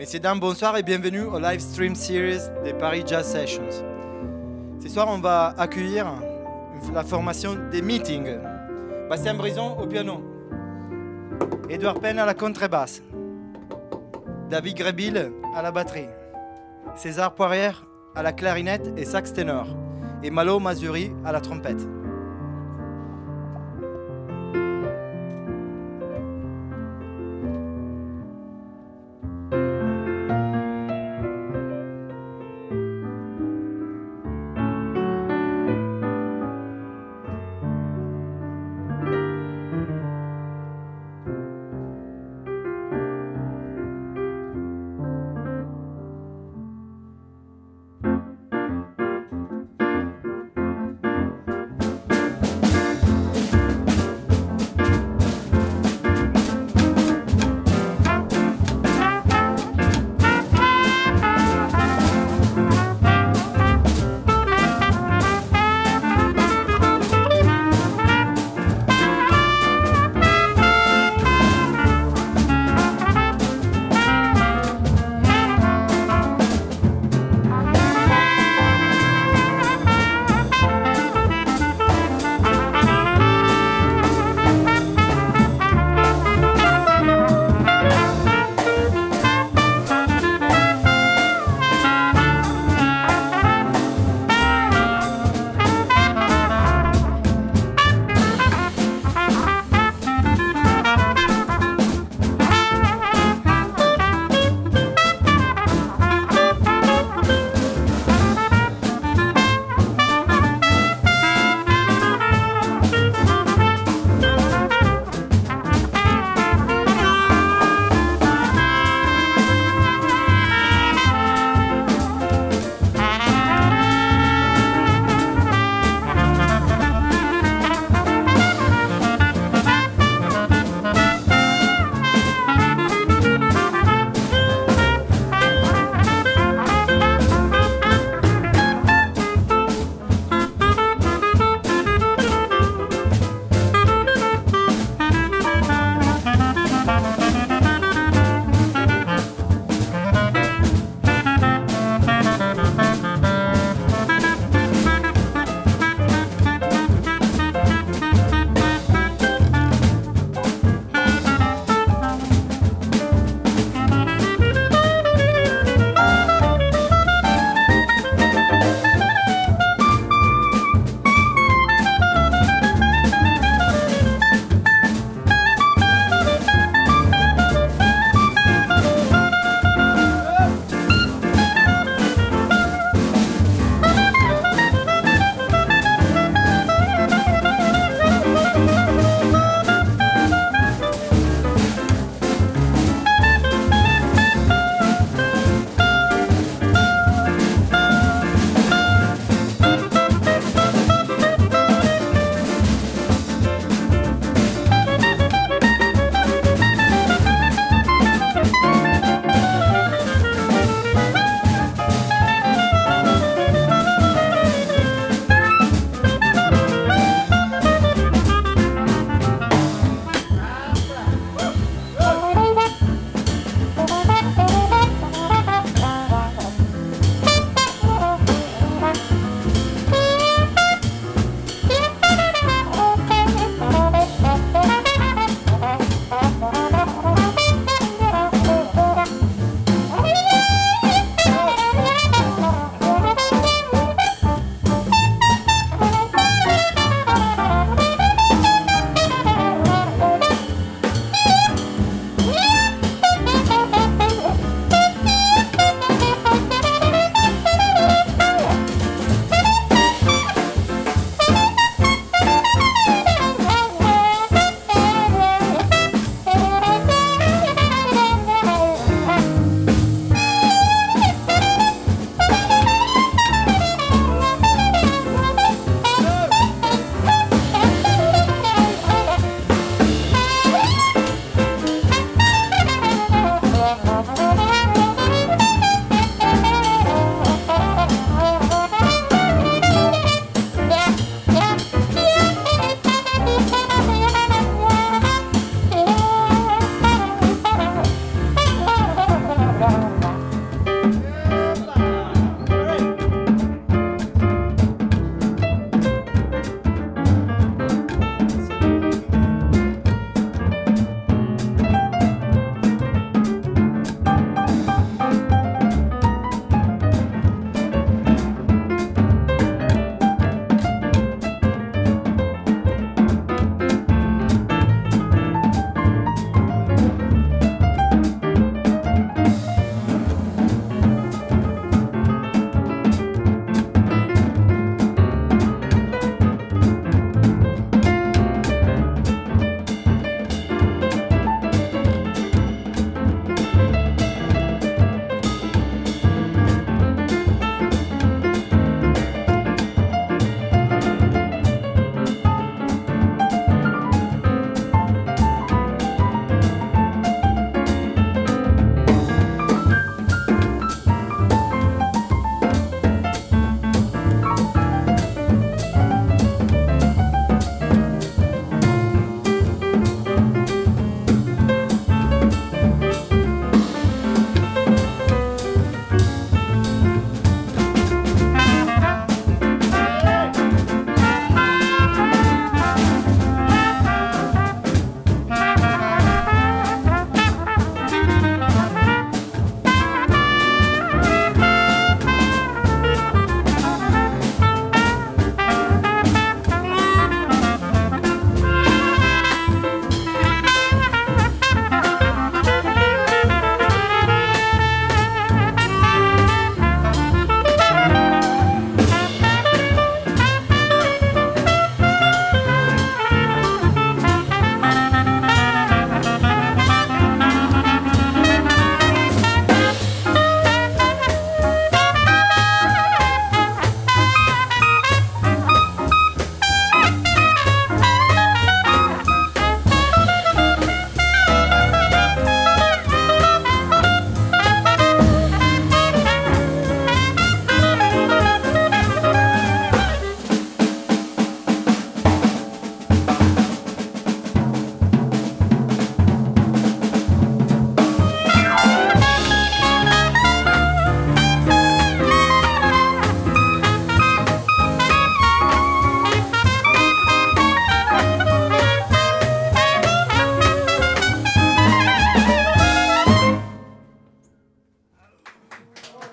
Messieurs, dames, bonsoir et bienvenue au live stream series des Paris Jazz Sessions. Ce soir, on va accueillir la formation des meetings. Bastien Brison au piano, Edouard Penn à la contrebasse, David Grébil à la batterie, César Poirière à la clarinette et sax ténor, et Malo Mazuri à la trompette.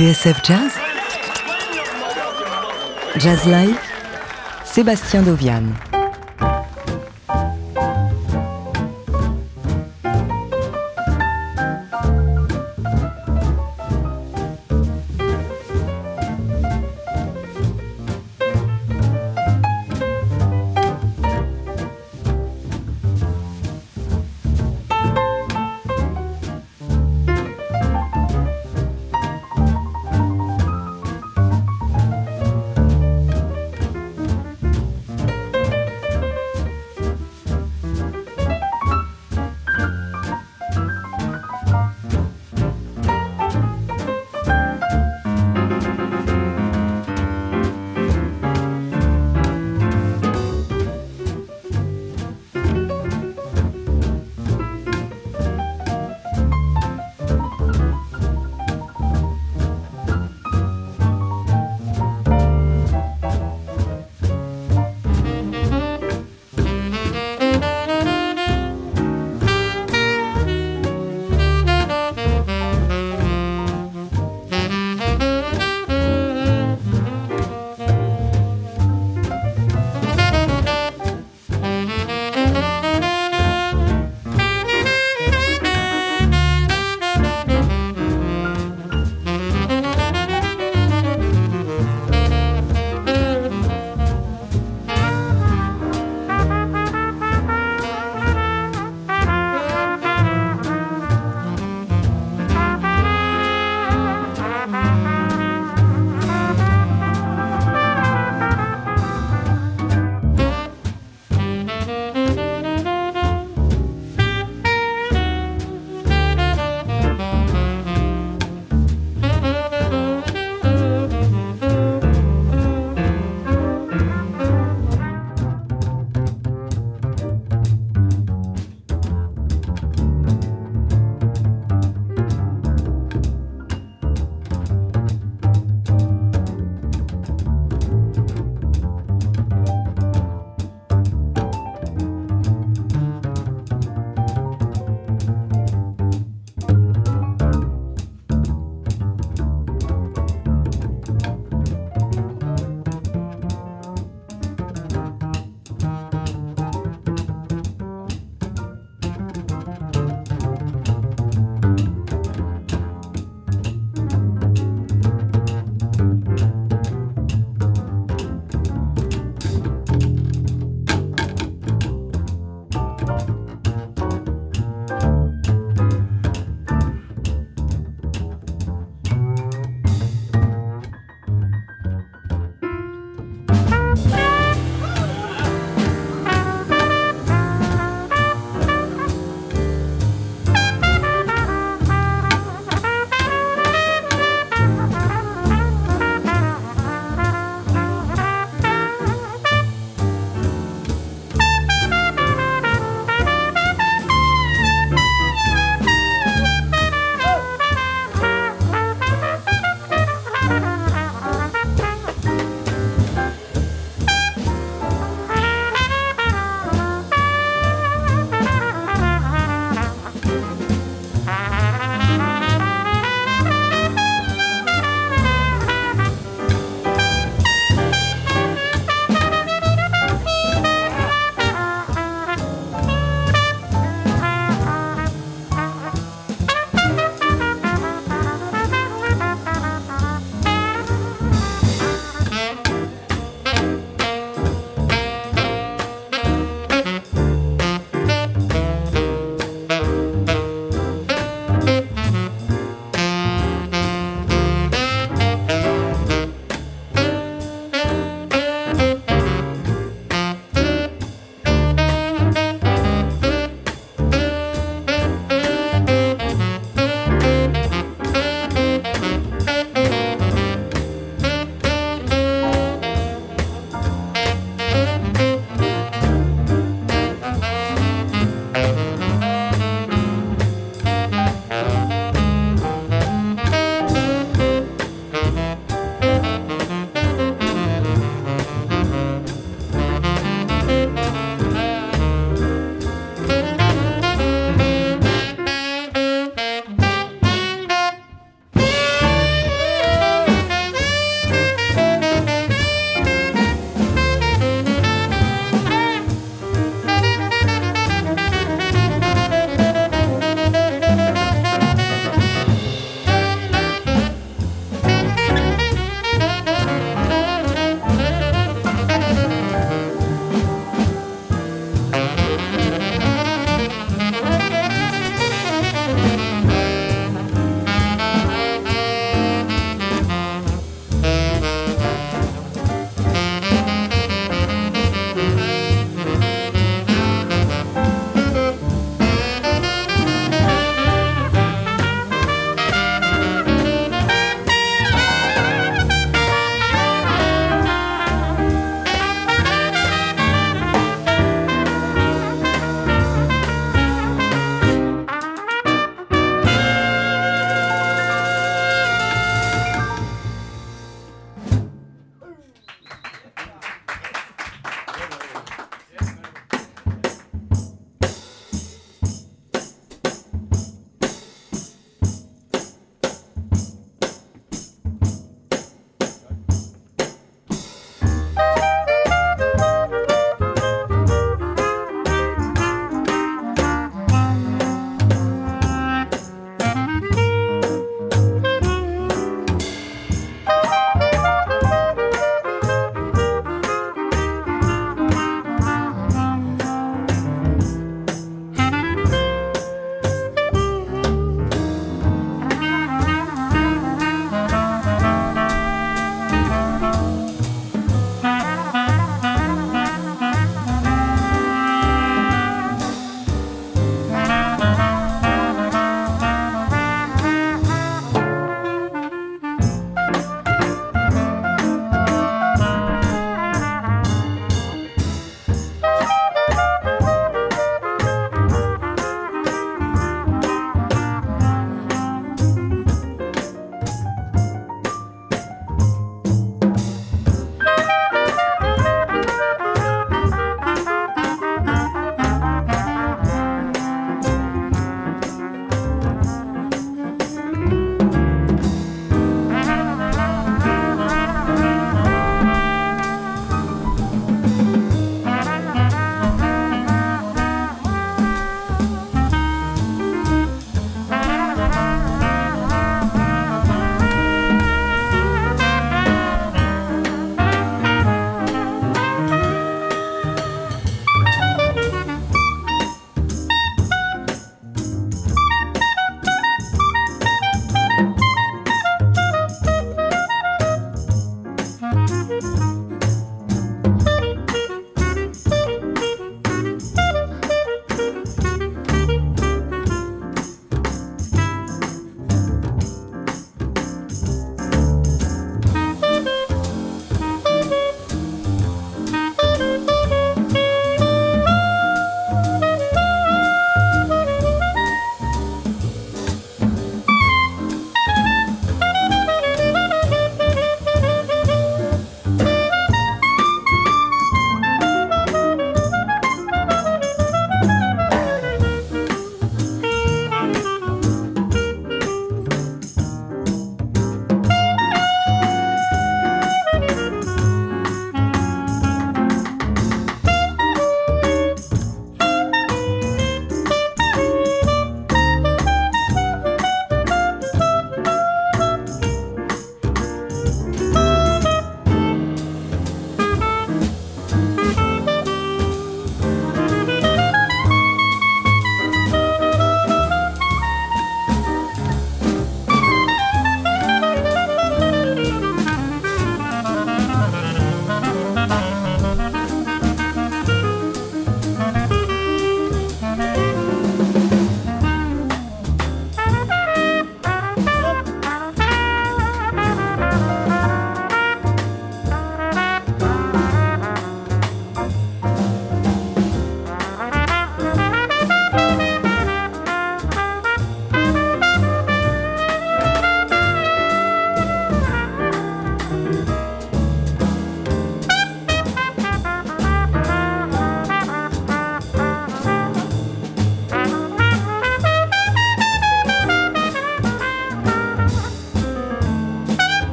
TSF Jazz Jazz Live Sébastien Dovian.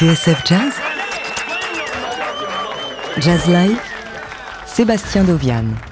TSF Jazz Jazz Live Sébastien Dovian.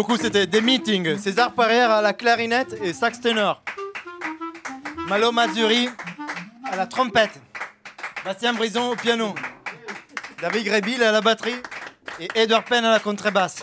Beaucoup, c'était des meetings. César Parrière à la clarinette et sax ténor. Malo Mazzuri à la trompette. Bastien Brison au piano. David Grébil à la batterie et Edouard Penn à la contrebasse.